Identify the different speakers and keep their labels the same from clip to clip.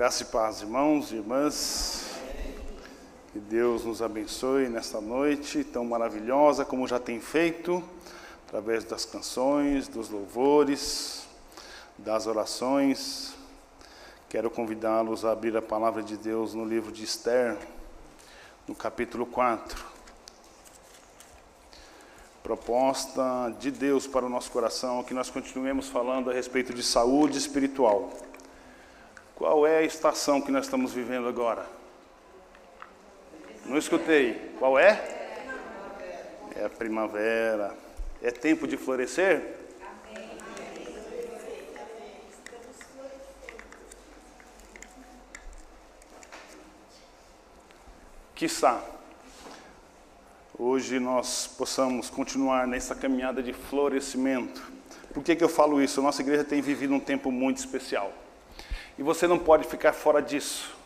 Speaker 1: Graça e paz, irmãos e irmãs. Que Deus nos abençoe nesta noite tão maravilhosa como já tem feito, através das canções, dos louvores, das orações. Quero convidá-los a abrir a palavra de Deus no livro de Esther, no capítulo 4. Proposta de Deus para o nosso coração que nós continuemos falando a respeito de saúde espiritual. Qual é a estação que nós estamos vivendo agora? Não escutei. Qual é? É a primavera. É tempo de florescer? Quiçá, hoje nós possamos continuar nessa caminhada de florescimento. Por que, que eu falo isso? Nossa igreja tem vivido um tempo muito especial. E você não pode ficar fora disso.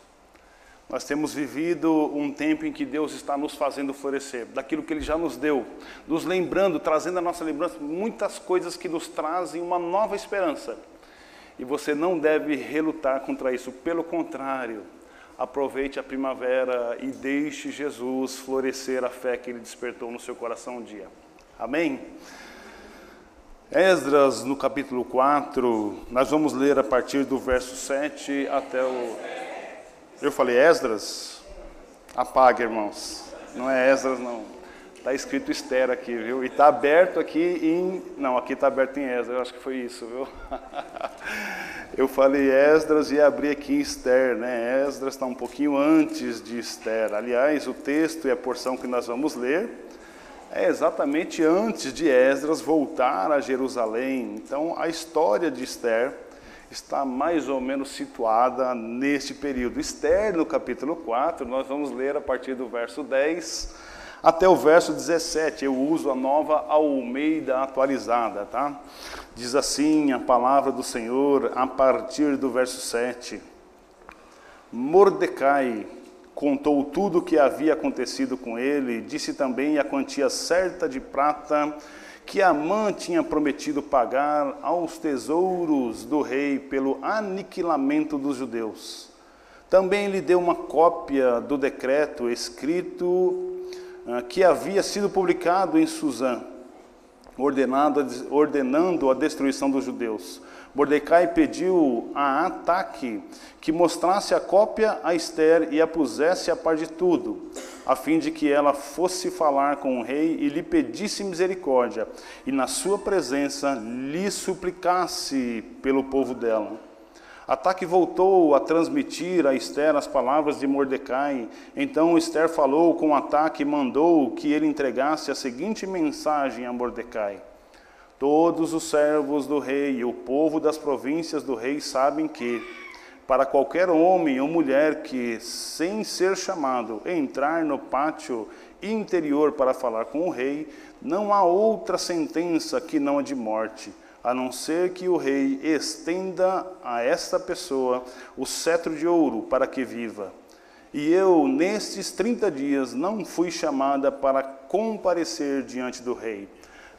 Speaker 1: Nós temos vivido um tempo em que Deus está nos fazendo florescer, daquilo que Ele já nos deu, nos lembrando, trazendo a nossa lembrança muitas coisas que nos trazem uma nova esperança. E você não deve relutar contra isso, pelo contrário, aproveite a primavera e deixe Jesus florescer a fé que Ele despertou no seu coração um dia. Amém? Esdras, no capítulo 4, nós vamos ler a partir do verso 7 até o. Eu falei Esdras? Apaga, irmãos. Não é Esdras, não. Está escrito Esther aqui, viu? E está aberto aqui em. Não, aqui está aberto em Esdras, eu acho que foi isso, viu? Eu falei Esdras e abri aqui em Esther, né? Esdras está um pouquinho antes de Esther. Aliás, o texto e a porção que nós vamos ler é exatamente antes de Esdras voltar a Jerusalém. Então, a história de Esther está mais ou menos situada neste período. Esther, no capítulo 4, nós vamos ler a partir do verso 10 até o verso 17. Eu uso a nova Almeida atualizada, tá? Diz assim a palavra do Senhor a partir do verso 7. Mordecai contou tudo o que havia acontecido com ele, disse também a quantia certa de prata que Amã tinha prometido pagar aos tesouros do rei pelo aniquilamento dos judeus. Também lhe deu uma cópia do decreto escrito uh, que havia sido publicado em Suzã, ordenando a destruição dos judeus. Mordecai pediu a Ataque que mostrasse a cópia a Esther e a pusesse a par de tudo, a fim de que ela fosse falar com o rei e lhe pedisse misericórdia, e na sua presença lhe suplicasse pelo povo dela. Ataque voltou a transmitir a Esther as palavras de Mordecai. Então Esther falou com Ataque e mandou que ele entregasse a seguinte mensagem a Mordecai. Todos os servos do rei e o povo das províncias do rei sabem que, para qualquer homem ou mulher que, sem ser chamado, entrar no pátio interior para falar com o rei, não há outra sentença que não a de morte, a não ser que o rei estenda a esta pessoa o cetro de ouro para que viva. E eu, nestes trinta dias, não fui chamada para comparecer diante do rei.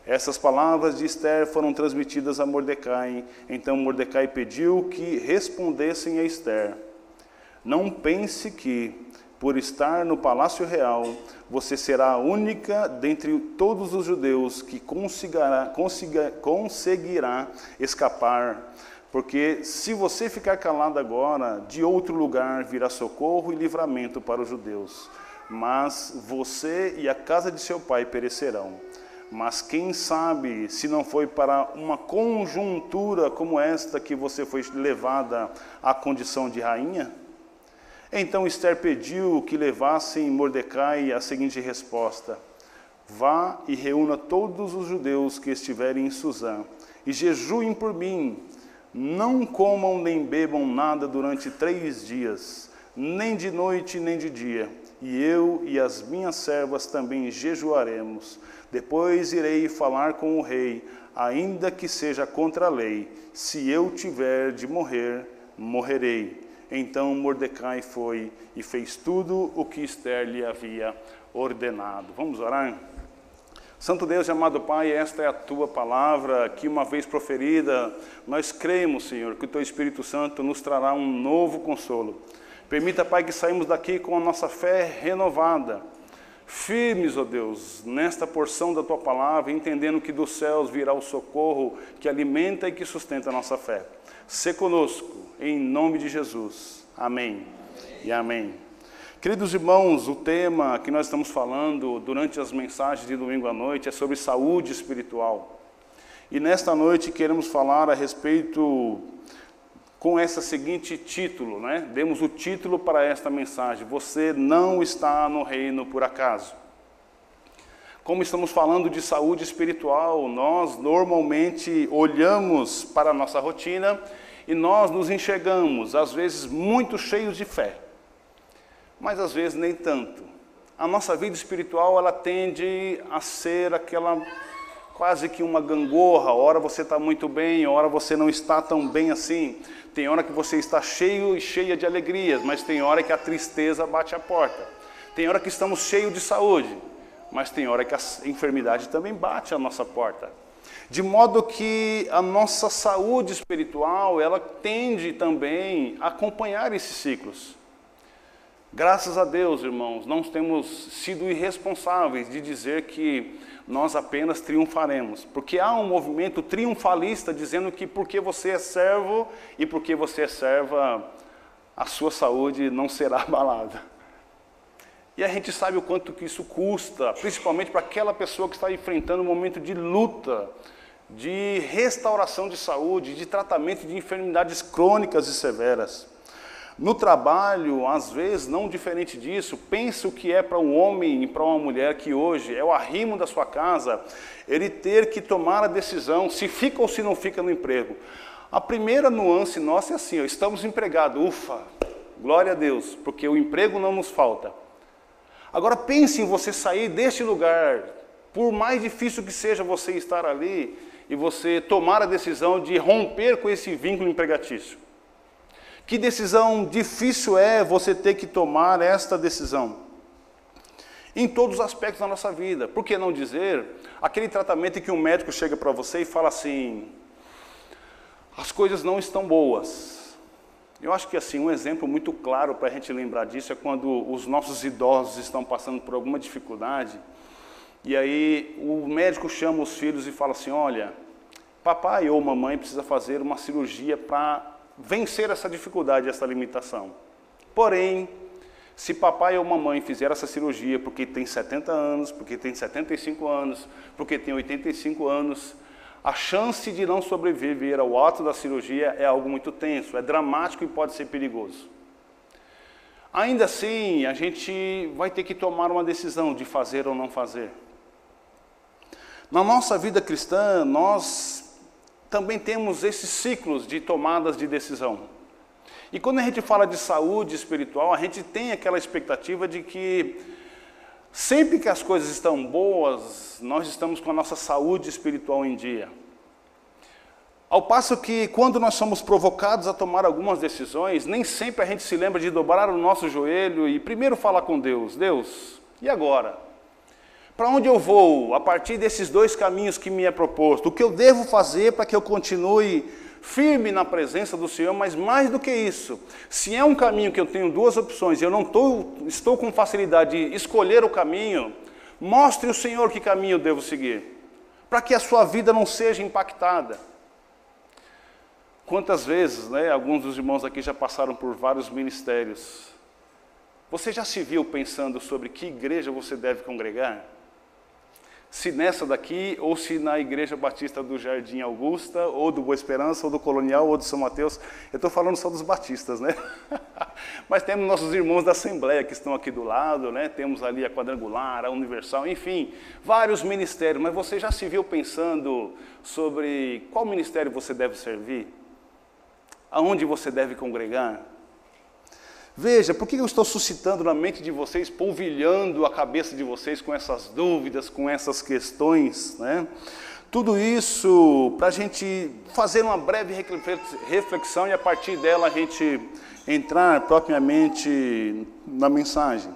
Speaker 1: Essas palavras de Esther foram transmitidas a Mordecai. Então Mordecai pediu que respondessem a Esther: Não pense que, por estar no palácio real, você será a única dentre todos os judeus que conseguirá, consiga, conseguirá escapar. Porque se você ficar calado agora, de outro lugar virá socorro e livramento para os judeus. Mas você e a casa de seu pai perecerão. Mas quem sabe se não foi para uma conjuntura como esta que você foi levada à condição de rainha? Então Esther pediu que levassem Mordecai a seguinte resposta: Vá e reúna todos os judeus que estiverem em Suzã, e jejuem por mim. Não comam nem bebam nada durante três dias, nem de noite nem de dia. E eu e as minhas servas também jejuaremos depois irei falar com o rei, ainda que seja contra a lei. Se eu tiver de morrer, morrerei. Então Mordecai foi e fez tudo o que Esther lhe havia ordenado. Vamos orar? Santo Deus e amado Pai, esta é a tua palavra que, uma vez proferida, nós cremos, Senhor, que o teu Espírito Santo nos trará um novo consolo. Permita, Pai, que saímos daqui com a nossa fé renovada, firmes, ó Deus, nesta porção da tua palavra, entendendo que dos céus virá o socorro que alimenta e que sustenta a nossa fé. Se conosco, em nome de Jesus. Amém e amém. Queridos irmãos, o tema que nós estamos falando durante as mensagens de domingo à noite é sobre saúde espiritual. E nesta noite queremos falar a respeito com esse seguinte título, né? Demos o título para esta mensagem: Você não está no reino por acaso. Como estamos falando de saúde espiritual, nós normalmente olhamos para a nossa rotina e nós nos enxergamos, às vezes, muito cheios de fé mas às vezes nem tanto. A nossa vida espiritual ela tende a ser aquela quase que uma gangorra. Hora você está muito bem, hora você não está tão bem assim. Tem hora que você está cheio e cheia de alegrias, mas tem hora que a tristeza bate a porta. Tem hora que estamos cheios de saúde, mas tem hora que a enfermidade também bate a nossa porta. De modo que a nossa saúde espiritual, ela tende também a acompanhar esses ciclos. Graças a Deus, irmãos, não temos sido irresponsáveis de dizer que nós apenas triunfaremos, porque há um movimento triunfalista dizendo que porque você é servo e porque você é serva, a sua saúde não será abalada. E a gente sabe o quanto que isso custa, principalmente para aquela pessoa que está enfrentando um momento de luta, de restauração de saúde, de tratamento de enfermidades crônicas e severas. No trabalho, às vezes, não diferente disso, pensa o que é para um homem e para uma mulher que hoje é o arrimo da sua casa, ele ter que tomar a decisão se fica ou se não fica no emprego. A primeira nuance nossa é assim: ó, estamos empregados, ufa, glória a Deus, porque o emprego não nos falta. Agora pense em você sair deste lugar, por mais difícil que seja você estar ali, e você tomar a decisão de romper com esse vínculo empregatício. Que decisão difícil é você ter que tomar esta decisão? Em todos os aspectos da nossa vida. Por que não dizer aquele tratamento em que um médico chega para você e fala assim: as coisas não estão boas. Eu acho que assim um exemplo muito claro para a gente lembrar disso é quando os nossos idosos estão passando por alguma dificuldade e aí o médico chama os filhos e fala assim: olha, papai ou mamãe precisa fazer uma cirurgia para vencer essa dificuldade, essa limitação. Porém, se papai ou mamãe fizer essa cirurgia porque tem 70 anos, porque tem 75 anos, porque tem 85 anos, a chance de não sobreviver ao ato da cirurgia é algo muito tenso, é dramático e pode ser perigoso. Ainda assim, a gente vai ter que tomar uma decisão de fazer ou não fazer. Na nossa vida cristã, nós também temos esses ciclos de tomadas de decisão. E quando a gente fala de saúde espiritual, a gente tem aquela expectativa de que sempre que as coisas estão boas, nós estamos com a nossa saúde espiritual em dia. Ao passo que, quando nós somos provocados a tomar algumas decisões, nem sempre a gente se lembra de dobrar o nosso joelho e primeiro falar com Deus: Deus, e agora? Para onde eu vou a partir desses dois caminhos que me é proposto? O que eu devo fazer para que eu continue firme na presença do Senhor? Mas mais do que isso, se é um caminho que eu tenho duas opções e eu não tô, estou com facilidade de escolher o caminho, mostre o Senhor que caminho eu devo seguir, para que a sua vida não seja impactada. Quantas vezes, né, alguns dos irmãos aqui já passaram por vários ministérios. Você já se viu pensando sobre que igreja você deve congregar? Se nessa daqui, ou se na Igreja Batista do Jardim Augusta, ou do Boa Esperança, ou do Colonial, ou do São Mateus. Eu estou falando só dos batistas, né? Mas temos nossos irmãos da Assembleia que estão aqui do lado, né? Temos ali a Quadrangular, a Universal, enfim, vários ministérios. Mas você já se viu pensando sobre qual ministério você deve servir? Aonde você deve congregar? Veja, por que eu estou suscitando na mente de vocês, polvilhando a cabeça de vocês com essas dúvidas, com essas questões, né? Tudo isso para a gente fazer uma breve reflexão e a partir dela a gente entrar propriamente na mensagem.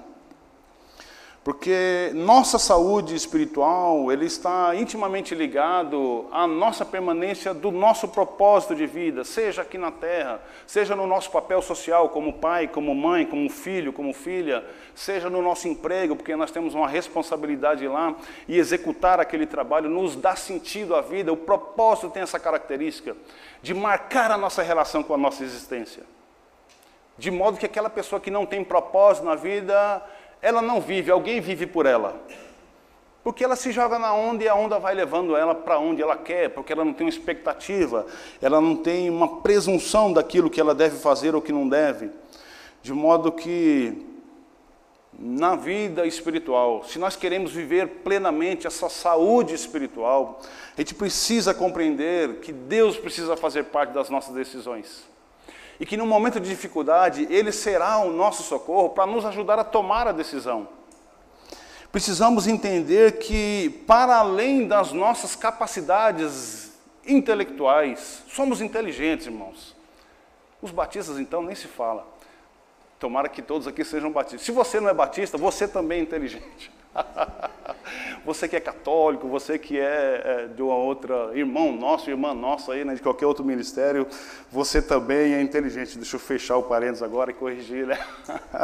Speaker 1: Porque nossa saúde espiritual, ele está intimamente ligado à nossa permanência do nosso propósito de vida, seja aqui na terra, seja no nosso papel social como pai, como mãe, como filho, como filha, seja no nosso emprego, porque nós temos uma responsabilidade lá e executar aquele trabalho nos dá sentido à vida. O propósito tem essa característica de marcar a nossa relação com a nossa existência. De modo que aquela pessoa que não tem propósito na vida, ela não vive, alguém vive por ela. Porque ela se joga na onda e a onda vai levando ela para onde ela quer, porque ela não tem uma expectativa, ela não tem uma presunção daquilo que ela deve fazer ou que não deve. De modo que, na vida espiritual, se nós queremos viver plenamente essa saúde espiritual, a gente precisa compreender que Deus precisa fazer parte das nossas decisões e que no momento de dificuldade Ele será o nosso socorro para nos ajudar a tomar a decisão. Precisamos entender que, para além das nossas capacidades intelectuais, somos inteligentes, irmãos. Os batistas, então, nem se fala. Tomara que todos aqui sejam batistas. Se você não é batista, você também é inteligente. você que é católico, você que é, é, de uma outra irmão nosso, irmã nossa aí, né, de qualquer outro ministério, você também é inteligente. Deixa eu fechar o parênteses agora e corrigir, né?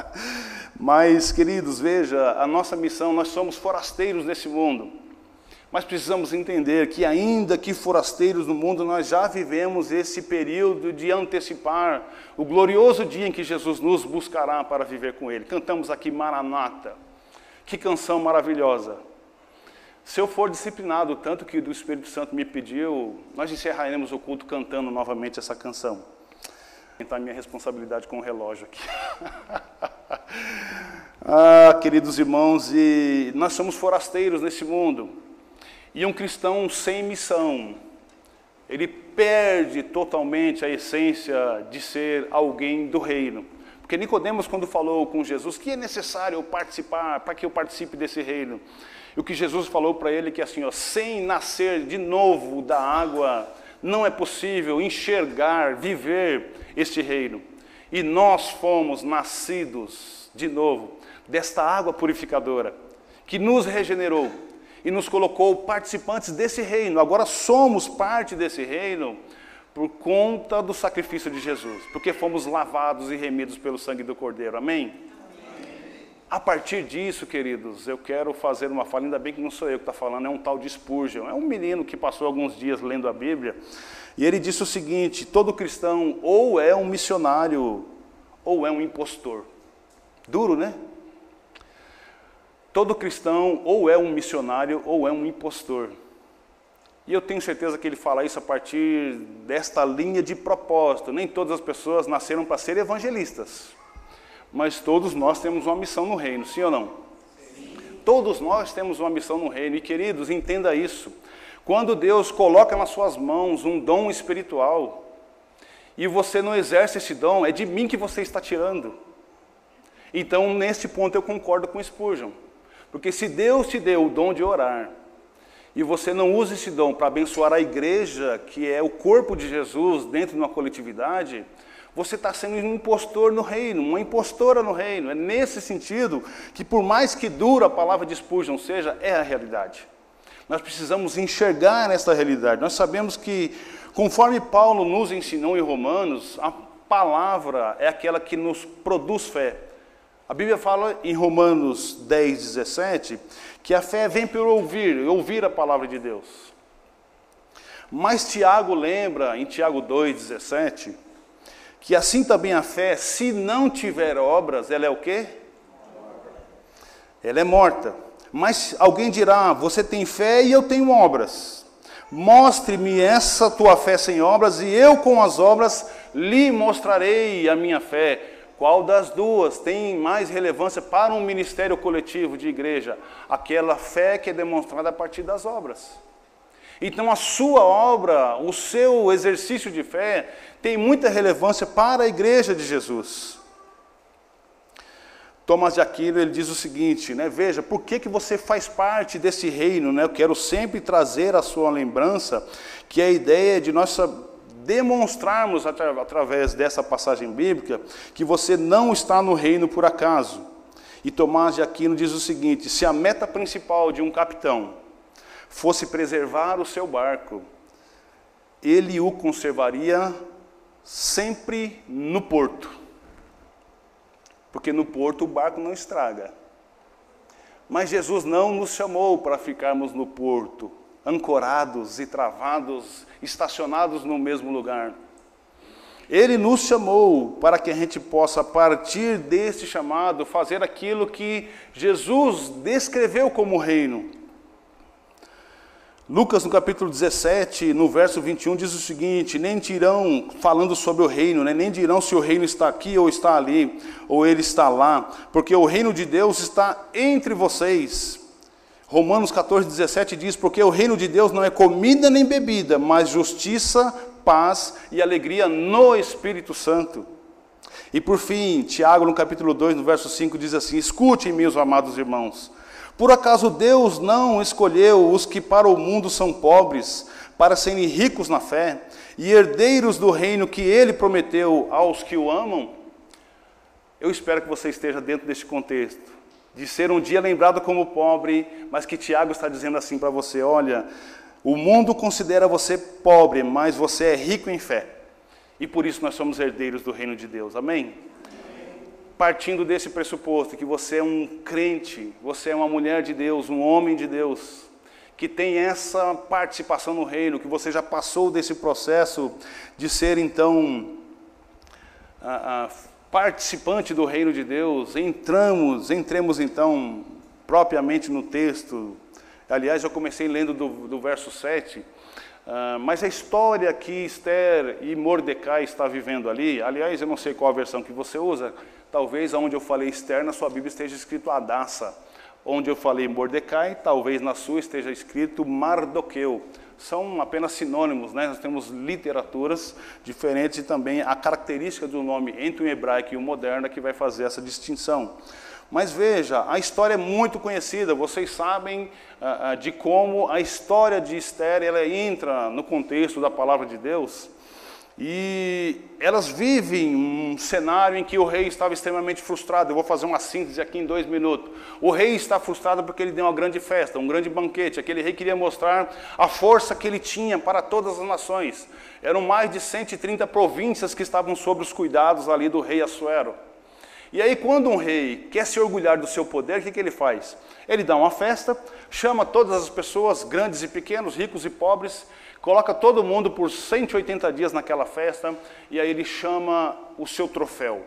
Speaker 1: Mas, queridos, veja, a nossa missão, nós somos forasteiros nesse mundo. Mas precisamos entender que, ainda que forasteiros no mundo, nós já vivemos esse período de antecipar o glorioso dia em que Jesus nos buscará para viver com Ele. Cantamos aqui Maranata. Que canção maravilhosa. Se eu for disciplinado tanto que o Espírito Santo me pediu, nós encerraremos o culto cantando novamente essa canção. A minha responsabilidade com o relógio aqui. ah, queridos irmãos, e nós somos forasteiros nesse mundo. E um cristão sem missão, ele perde totalmente a essência de ser alguém do reino. Porque Nicodemos, quando falou com Jesus que é necessário eu participar, para que eu participe desse reino, e o que Jesus falou para ele é que assim, ó, sem nascer de novo da água, não é possível enxergar, viver este reino. E nós fomos nascidos de novo desta água purificadora, que nos regenerou e nos colocou participantes desse reino. Agora somos parte desse reino por conta do sacrifício de Jesus, porque fomos lavados e remidos pelo sangue do Cordeiro. Amém? A partir disso, queridos, eu quero fazer uma fala, ainda bem que não sou eu que está falando, é um tal de Spurgeon, é um menino que passou alguns dias lendo a Bíblia, e ele disse o seguinte: todo cristão ou é um missionário ou é um impostor. Duro, né? Todo cristão ou é um missionário ou é um impostor. E eu tenho certeza que ele fala isso a partir desta linha de propósito. Nem todas as pessoas nasceram para ser evangelistas, mas todos nós temos uma missão no reino, sim ou não? Sim. Todos nós temos uma missão no reino, e queridos, entenda isso. Quando Deus coloca nas suas mãos um dom espiritual, e você não exerce esse dom, é de mim que você está tirando. Então, nesse ponto, eu concordo com Spurgeon. Porque se Deus te deu o dom de orar, e você não usa esse dom para abençoar a igreja, que é o corpo de Jesus dentro de uma coletividade, você está sendo um impostor no reino, uma impostora no reino. É nesse sentido que, por mais que dura a palavra de Spurgeon seja, é a realidade. Nós precisamos enxergar essa realidade. Nós sabemos que, conforme Paulo nos ensinou em Romanos, a palavra é aquela que nos produz fé. A Bíblia fala em Romanos 10, 17, que a fé vem por ouvir, ouvir a palavra de Deus. Mas Tiago lembra, em Tiago 2,17, que assim também a fé, se não tiver obras, ela é o quê? Ela é morta. Mas alguém dirá: Você tem fé e eu tenho obras. Mostre-me essa tua fé sem obras, e eu com as obras lhe mostrarei a minha fé. Qual das duas tem mais relevância para um ministério coletivo de igreja? Aquela fé que é demonstrada a partir das obras. Então, a sua obra, o seu exercício de fé, tem muita relevância para a igreja de Jesus. Thomas de Aquino ele diz o seguinte, né? Veja, por que, que você faz parte desse reino, né? Eu quero sempre trazer a sua lembrança que a ideia de nossa demonstrarmos através dessa passagem bíblica que você não está no reino por acaso. E Tomás de Aquino diz o seguinte: se a meta principal de um capitão fosse preservar o seu barco, ele o conservaria sempre no porto. Porque no porto o barco não estraga. Mas Jesus não nos chamou para ficarmos no porto, ancorados e travados, estacionados no mesmo lugar. Ele nos chamou para que a gente possa, a partir deste chamado, fazer aquilo que Jesus descreveu como reino. Lucas, no capítulo 17, no verso 21, diz o seguinte: Nem dirão, falando sobre o reino, né, nem dirão se o reino está aqui ou está ali, ou ele está lá, porque o reino de Deus está entre vocês. Romanos 14, 17 diz: Porque o reino de Deus não é comida nem bebida, mas justiça, paz e alegria no Espírito Santo. E por fim, Tiago, no capítulo 2, no verso 5, diz assim: Escutem, meus amados irmãos, por acaso Deus não escolheu os que para o mundo são pobres, para serem ricos na fé e herdeiros do reino que ele prometeu aos que o amam? Eu espero que você esteja dentro deste contexto, de ser um dia lembrado como pobre, mas que Tiago está dizendo assim para você: olha, o mundo considera você pobre, mas você é rico em fé. E por isso nós somos herdeiros do reino de Deus. Amém? Partindo desse pressuposto que você é um crente, você é uma mulher de Deus, um homem de Deus, que tem essa participação no reino, que você já passou desse processo de ser então a, participante do reino de Deus, entramos, entremos então propriamente no texto Aliás, eu comecei lendo do, do verso 7, uh, ah, mas a história que Esther e Mordecai está vivendo ali, aliás, eu não sei qual a versão que você usa, talvez onde eu falei Esther, na sua Bíblia esteja escrito Adassa. Onde eu falei Mordecai, talvez na sua esteja escrito Mardoqueu. São apenas sinônimos, né? nós temos literaturas diferentes e também a característica do nome entre o hebraico e o moderno é que vai fazer essa distinção. Mas veja, a história é muito conhecida, vocês sabem ah, ah, de como a história de Esther ela entra no contexto da palavra de Deus. E elas vivem um cenário em que o rei estava extremamente frustrado. Eu vou fazer uma síntese aqui em dois minutos. O rei está frustrado porque ele deu uma grande festa, um grande banquete. Aquele rei queria mostrar a força que ele tinha para todas as nações. Eram mais de 130 províncias que estavam sob os cuidados ali do rei Assuero. E aí, quando um rei quer se orgulhar do seu poder, o que, que ele faz? Ele dá uma festa, chama todas as pessoas, grandes e pequenos, ricos e pobres, coloca todo mundo por 180 dias naquela festa, e aí ele chama o seu troféu.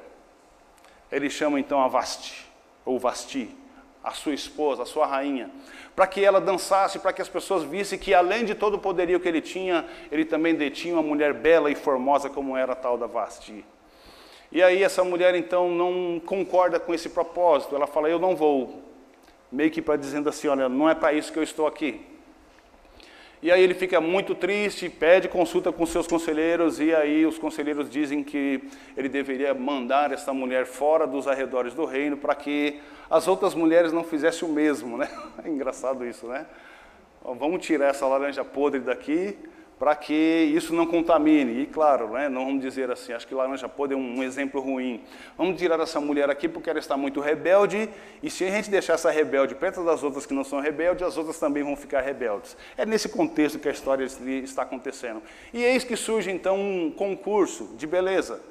Speaker 1: Ele chama então a Vasti, ou Vasti, a sua esposa, a sua rainha, para que ela dançasse, para que as pessoas vissem que além de todo o poderio que ele tinha, ele também detinha uma mulher bela e formosa como era a tal da Vasti. E aí essa mulher então não concorda com esse propósito. Ela fala: "Eu não vou". Meio que para dizendo assim: "Olha, não é para isso que eu estou aqui". E aí ele fica muito triste, pede consulta com seus conselheiros e aí os conselheiros dizem que ele deveria mandar essa mulher fora dos arredores do reino para que as outras mulheres não fizessem o mesmo, né? É engraçado isso, né? Vamos tirar essa laranja podre daqui para que isso não contamine. E claro, né, não vamos dizer assim, acho que laranja podre é um, exemplo ruim. Vamos tirar essa mulher aqui porque ela está muito rebelde, e se a gente deixar essa rebelde perto das outras que não são rebeldes, as outras também vão ficar rebeldes. É nesse contexto que a história está acontecendo. E eis que surge então um concurso de beleza.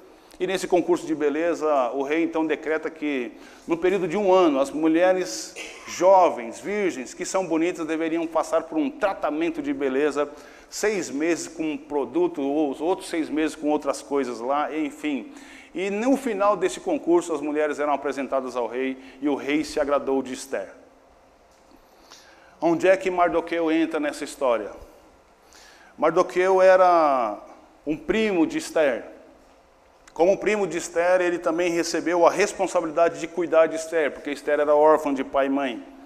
Speaker 1: E nesse concurso de beleza, o rei então decreta que, no período de um ano, as mulheres jovens, virgens, que são bonitas, deveriam passar por um tratamento de beleza seis meses com um produto, ou os outros seis meses com outras coisas lá, enfim. E no final desse concurso, as mulheres eram apresentadas ao rei e o rei se agradou de Esther. Onde é que Mardoqueu entra nessa história? Mardoqueu era um primo de Esther. Como primo de Esther, ele também recebeu a responsabilidade de cuidar de Esther, porque Esther era órfã de pai e mãe.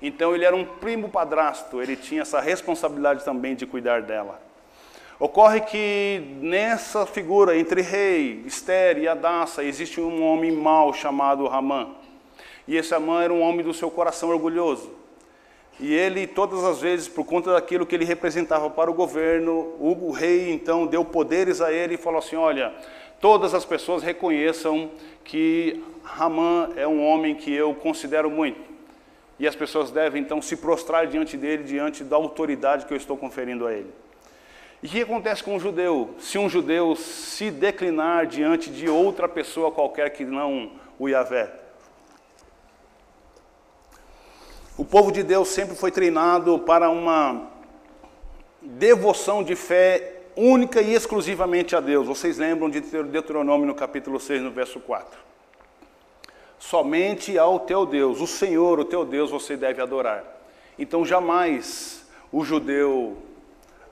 Speaker 1: Então ele era um primo padrasto, ele tinha essa responsabilidade também de cuidar dela. Ocorre que nessa figura entre rei, Esther e Adassa existe um homem mau chamado Ramã. E esse Ramã era um homem do seu coração orgulhoso. E ele, todas as vezes, por conta daquilo que ele representava para o governo, o rei então deu poderes a ele e falou assim: Olha, todas as pessoas reconheçam que Ramã é um homem que eu considero muito. E as pessoas devem então se prostrar diante dele, diante da autoridade que eu estou conferindo a ele. E o que acontece com um judeu? Se um judeu se declinar diante de outra pessoa qualquer que não o Yahvé? O povo de Deus sempre foi treinado para uma devoção de fé única e exclusivamente a Deus. Vocês lembram de Deuteronômio no capítulo 6, no verso 4. Somente ao teu Deus, o Senhor, o teu Deus, você deve adorar. Então jamais o judeu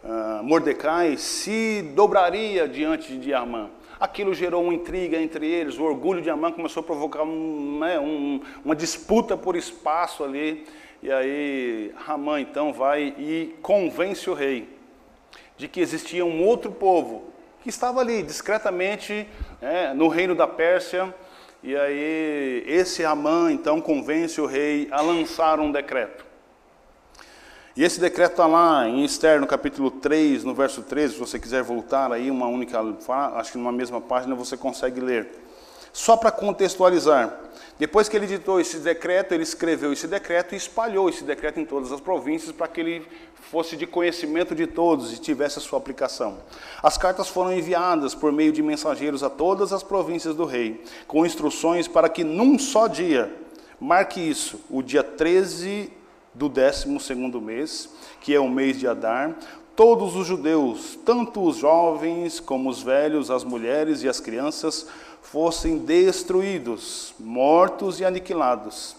Speaker 1: uh, Mordecai se dobraria diante de Amã. Aquilo gerou uma intriga entre eles, o orgulho de Amã começou a provocar um, né, um, uma disputa por espaço ali. E aí Ramã então vai e convence o rei de que existia um outro povo que estava ali discretamente né, no reino da Pérsia. E aí esse Ramã então convence o rei a lançar um decreto. E esse decreto está lá em Esther, no capítulo 3, no verso 13, se você quiser voltar aí, uma única, acho que numa mesma página você consegue ler. Só para contextualizar, depois que ele ditou esse decreto, ele escreveu esse decreto e espalhou esse decreto em todas as províncias para que ele fosse de conhecimento de todos e tivesse a sua aplicação. As cartas foram enviadas por meio de mensageiros a todas as províncias do rei, com instruções para que num só dia, marque isso, o dia 13 do 12 mês, que é o mês de Adar, todos os judeus, tanto os jovens como os velhos, as mulheres e as crianças, fossem destruídos, mortos e aniquilados,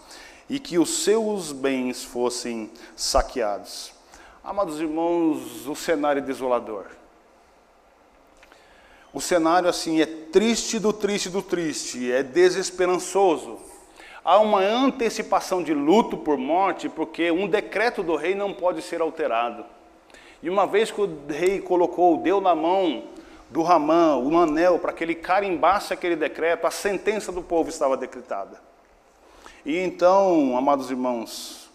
Speaker 1: e que os seus bens fossem saqueados. Amados irmãos, o cenário é desolador. O cenário assim é triste do triste do triste, é desesperançoso há uma antecipação de luto por morte, porque um decreto do rei não pode ser alterado. E uma vez que o rei colocou, deu na mão do Ramã um anel para que ele carimbasse aquele decreto, a sentença do povo estava decretada. E então, amados irmãos,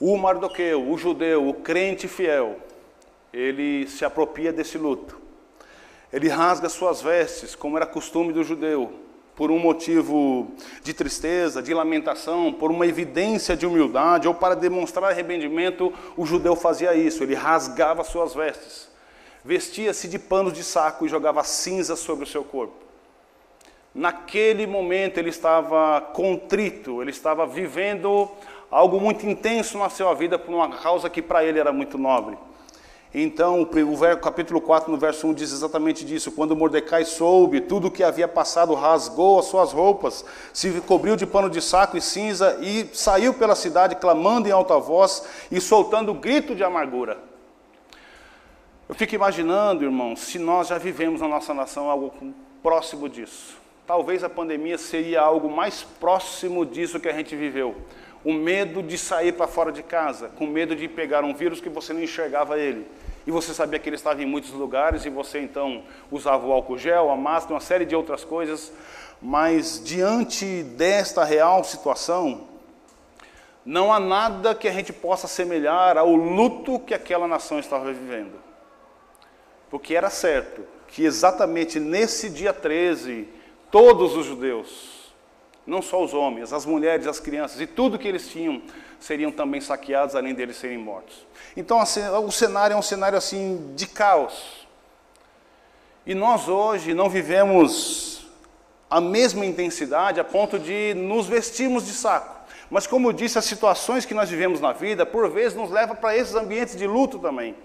Speaker 1: o Mardoqueu, o judeu, o crente fiel, ele se apropria desse luto. Ele rasga suas vestes, como era costume do judeu, por um motivo de tristeza, de lamentação, por uma evidência de humildade ou para demonstrar arrependimento, o judeu fazia isso, ele rasgava suas vestes, vestia-se de panos de saco e jogava cinza sobre o seu corpo. Naquele momento ele estava contrito, ele estava vivendo algo muito intenso na sua vida por uma causa que para ele era muito nobre. Então, o capítulo 4, no verso 1, diz exatamente disso. Quando Mordecai soube tudo o que havia passado, rasgou as suas roupas, se cobriu de pano de saco e cinza e saiu pela cidade, clamando em alta voz e soltando grito de amargura. Eu fico imaginando, irmãos, se nós já vivemos na nossa nação algo próximo disso. Talvez a pandemia seria algo mais próximo disso que a gente viveu. O medo de sair para fora de casa, com medo de pegar um vírus que você não enxergava ele e você sabia que ele estava em muitos lugares, e você então usava o álcool gel, a máscara, uma série de outras coisas, mas diante desta real situação, não há nada que a gente possa assemelhar ao luto que aquela nação estava vivendo. Porque era certo que exatamente nesse dia 13, todos os judeus, não só os homens, as mulheres, as crianças e tudo que eles tinham, seriam também saqueados, além deles serem mortos. Então assim, o cenário é um cenário assim de caos. E nós hoje não vivemos a mesma intensidade a ponto de nos vestirmos de saco. Mas como eu disse, as situações que nós vivemos na vida, por vezes, nos levam para esses ambientes de luto também,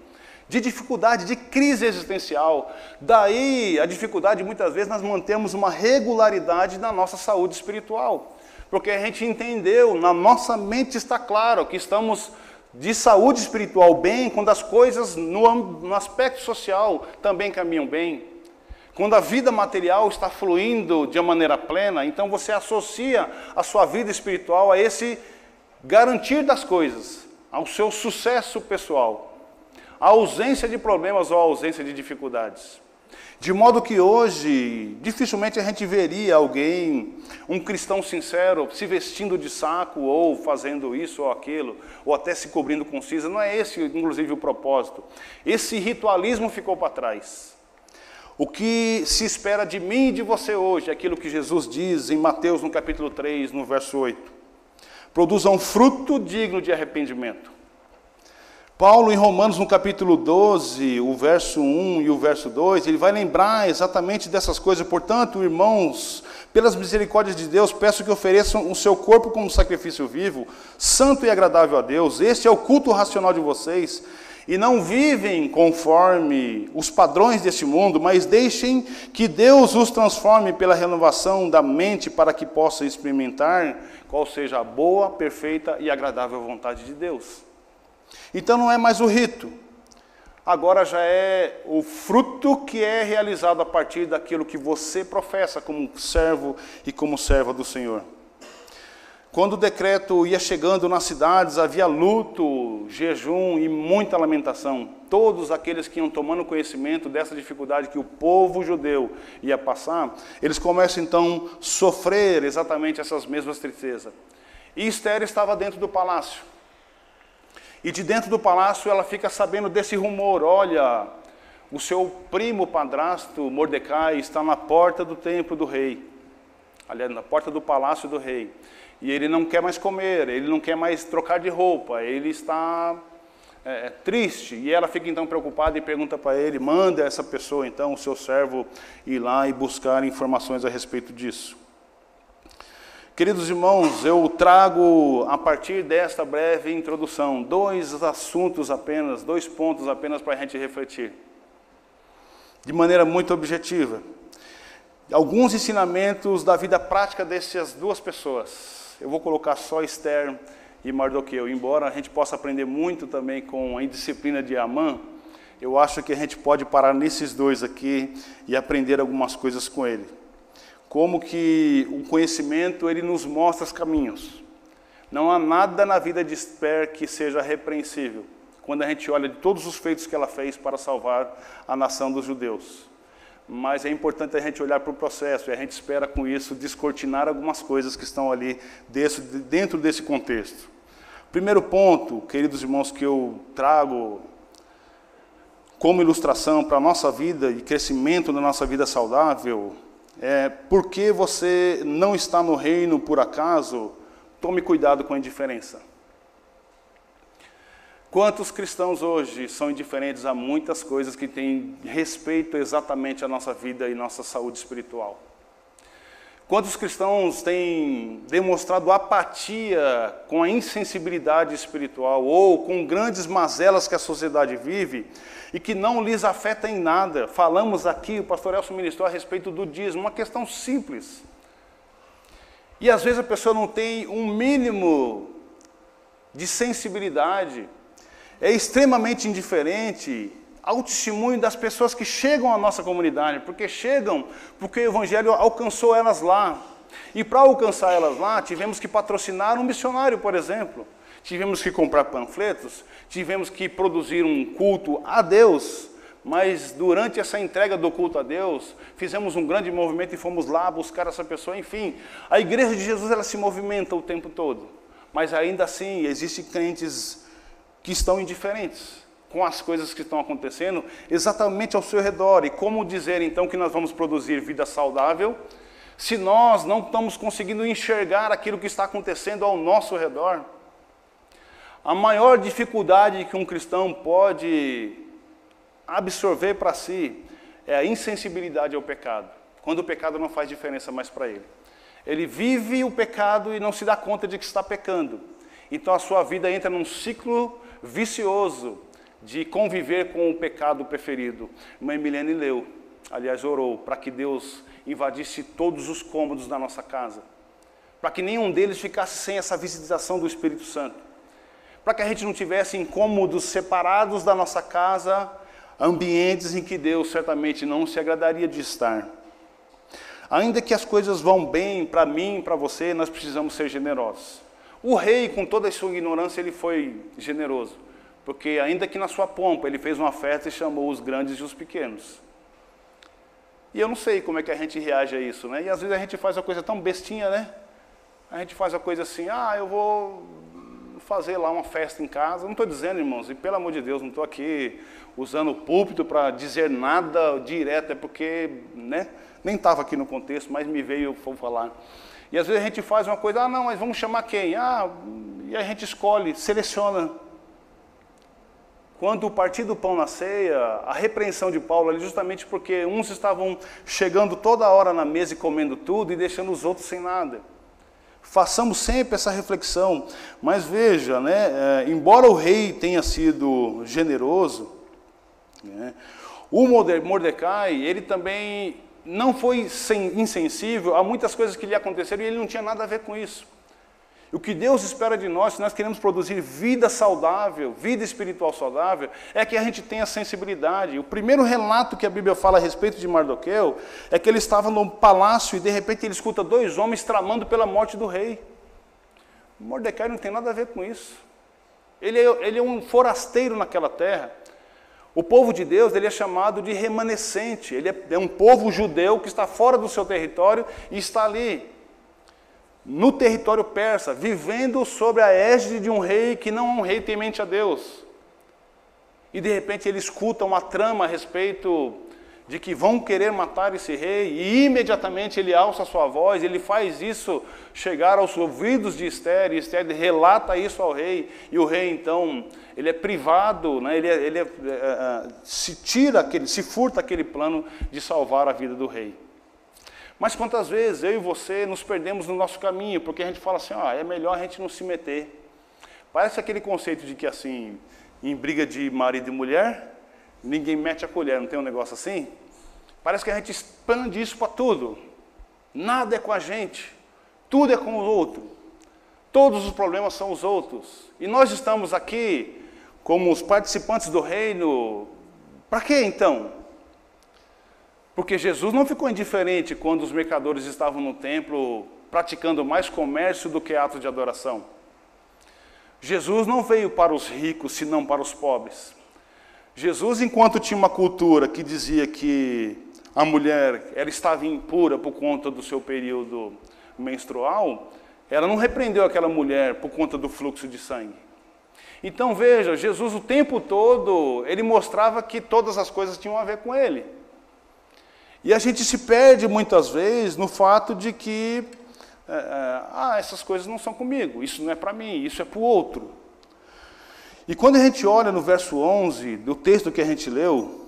Speaker 1: de dificuldade, de crise existencial. Daí a dificuldade, muitas vezes, nós mantemos uma regularidade na nossa saúde espiritual. Porque a gente entendeu, na nossa mente está claro que estamos de saúde espiritual bem, quando as coisas no, no aspecto social também caminham bem. Quando a vida material está fluindo de uma maneira plena, então você associa a sua vida espiritual a esse garantir das coisas, ao seu sucesso pessoal, a ausência de problemas ou a ausência de dificuldades. De modo que hoje, dificilmente a gente veria alguém, um cristão sincero, se vestindo de saco ou fazendo isso ou aquilo, ou até se cobrindo com cinza. Não é esse, inclusive, o propósito. Esse ritualismo ficou para trás. O que se espera de mim e de você hoje, é aquilo que Jesus diz em Mateus, no capítulo 3, no verso 8. Produza um fruto digno de arrependimento. Paulo, em Romanos, no capítulo 12, o verso 1 e o verso 2, ele vai lembrar exatamente dessas coisas. Portanto, irmãos, pelas misericórdias de Deus, peço que ofereçam o seu corpo como sacrifício vivo, santo e agradável a Deus. Este é o culto racional de vocês. E não vivem conforme os padrões deste mundo, mas deixem que Deus os transforme pela renovação da mente para que possam experimentar qual seja a boa, perfeita e agradável vontade de Deus. Então não é mais o rito, agora já é o fruto que é realizado a partir daquilo que você professa como servo e como serva do Senhor. Quando o decreto ia chegando nas cidades, havia luto, jejum e muita lamentação. Todos aqueles que iam tomando conhecimento dessa dificuldade que o povo judeu ia passar, eles começam então a sofrer exatamente essas mesmas tristezas. E Esther estava dentro do palácio. E de dentro do palácio ela fica sabendo desse rumor: olha, o seu primo padrasto Mordecai está na porta do templo do rei, aliás, na porta do palácio do rei. E ele não quer mais comer, ele não quer mais trocar de roupa, ele está é, é triste. E ela fica então preocupada e pergunta para ele: manda essa pessoa, então, o seu servo, ir lá e buscar informações a respeito disso. Queridos irmãos, eu trago a partir desta breve introdução dois assuntos apenas, dois pontos apenas para a gente refletir, de maneira muito objetiva. Alguns ensinamentos da vida prática dessas duas pessoas. Eu vou colocar só Esther e Mardoqueu, embora a gente possa aprender muito também com a indisciplina de Amã, eu acho que a gente pode parar nesses dois aqui e aprender algumas coisas com ele como que o conhecimento ele nos mostra os caminhos. Não há nada na vida de Esther que seja repreensível, quando a gente olha de todos os feitos que ela fez para salvar a nação dos judeus. Mas é importante a gente olhar para o processo e a gente espera com isso descortinar algumas coisas que estão ali desse, dentro desse contexto. Primeiro ponto, queridos irmãos, que eu trago como ilustração para a nossa vida e crescimento da nossa vida saudável é, porque você não está no reino por acaso, tome cuidado com a indiferença. Quantos cristãos hoje são indiferentes a muitas coisas que têm respeito exatamente à nossa vida e nossa saúde espiritual? Quantos cristãos têm demonstrado apatia com a insensibilidade espiritual ou com grandes mazelas que a sociedade vive e que não lhes afeta em nada? Falamos aqui, o pastor Elson ministrou a respeito do dízimo, uma questão simples. E às vezes a pessoa não tem um mínimo de sensibilidade, é extremamente indiferente ao testemunho das pessoas que chegam à nossa comunidade, porque chegam porque o Evangelho alcançou elas lá. E para alcançar elas lá, tivemos que patrocinar um missionário, por exemplo. Tivemos que comprar panfletos, tivemos que produzir um culto a Deus, mas durante essa entrega do culto a Deus, fizemos um grande movimento e fomos lá buscar essa pessoa. Enfim, a igreja de Jesus ela se movimenta o tempo todo, mas ainda assim existem crentes que estão indiferentes com as coisas que estão acontecendo exatamente ao seu redor. E como dizer então que nós vamos produzir vida saudável se nós não estamos conseguindo enxergar aquilo que está acontecendo ao nosso redor? A maior dificuldade que um cristão pode absorver para si é a insensibilidade ao pecado, quando o pecado não faz diferença mais para ele. Ele vive o pecado e não se dá conta de que está pecando. Então a sua vida entra num ciclo vicioso de conviver com o pecado preferido. Mãe Milene leu, aliás, orou para que Deus invadisse todos os cômodos da nossa casa, para que nenhum deles ficasse sem essa visitação do Espírito Santo, para que a gente não tivesse incômodos separados da nossa casa, ambientes em que Deus certamente não se agradaria de estar. Ainda que as coisas vão bem para mim para você, nós precisamos ser generosos. O rei, com toda a sua ignorância, ele foi generoso. Porque, ainda que na sua pompa, ele fez uma festa e chamou os grandes e os pequenos. E eu não sei como é que a gente reage a isso, né? E às vezes a gente faz uma coisa tão bestinha, né? A gente faz a coisa assim, ah, eu vou fazer lá uma festa em casa. Não estou dizendo, irmãos, e pelo amor de Deus, não estou aqui usando o púlpito para dizer nada direto, é porque, né? Nem estava aqui no contexto, mas me veio falar. E às vezes a gente faz uma coisa, ah, não, mas vamos chamar quem? Ah, e a gente escolhe, seleciona. Quando o partido do pão na ceia, a repreensão de Paulo ali justamente porque uns estavam chegando toda hora na mesa e comendo tudo e deixando os outros sem nada. Façamos sempre essa reflexão, mas veja, né, é, embora o rei tenha sido generoso, né, o Mordecai, ele também não foi insensível a muitas coisas que lhe aconteceram e ele não tinha nada a ver com isso. O que Deus espera de nós, se nós queremos produzir vida saudável, vida espiritual saudável, é que a gente tenha sensibilidade. O primeiro relato que a Bíblia fala a respeito de Mardoqueu é que ele estava no palácio e de repente ele escuta dois homens tramando pela morte do rei. Mordecai não tem nada a ver com isso. Ele é, ele é um forasteiro naquela terra. O povo de Deus ele é chamado de remanescente. Ele é, é um povo judeu que está fora do seu território e está ali no território persa, vivendo sobre a égide de um rei que não é um rei temente a Deus. E de repente ele escuta uma trama a respeito de que vão querer matar esse rei, e imediatamente ele alça sua voz, ele faz isso chegar aos ouvidos de Esther, e Esther relata isso ao rei, e o rei então, ele é privado, né, ele, é, ele é, é, é se tira aquele, se furta aquele plano de salvar a vida do rei. Mas quantas vezes eu e você nos perdemos no nosso caminho, porque a gente fala assim, ah, é melhor a gente não se meter. Parece aquele conceito de que assim, em briga de marido e mulher, ninguém mete a colher, não tem um negócio assim? Parece que a gente expande isso para tudo. Nada é com a gente, tudo é com o outro. Todos os problemas são os outros. E nós estamos aqui como os participantes do reino. Para quê então? Porque Jesus não ficou indiferente quando os mercadores estavam no templo praticando mais comércio do que ato de adoração. Jesus não veio para os ricos, senão para os pobres. Jesus, enquanto tinha uma cultura que dizia que a mulher ela estava impura por conta do seu período menstrual, ela não repreendeu aquela mulher por conta do fluxo de sangue. Então veja, Jesus o tempo todo, ele mostrava que todas as coisas tinham a ver com ele. E a gente se perde muitas vezes no fato de que, é, é, ah, essas coisas não são comigo, isso não é para mim, isso é para o outro. E quando a gente olha no verso 11 do texto que a gente leu,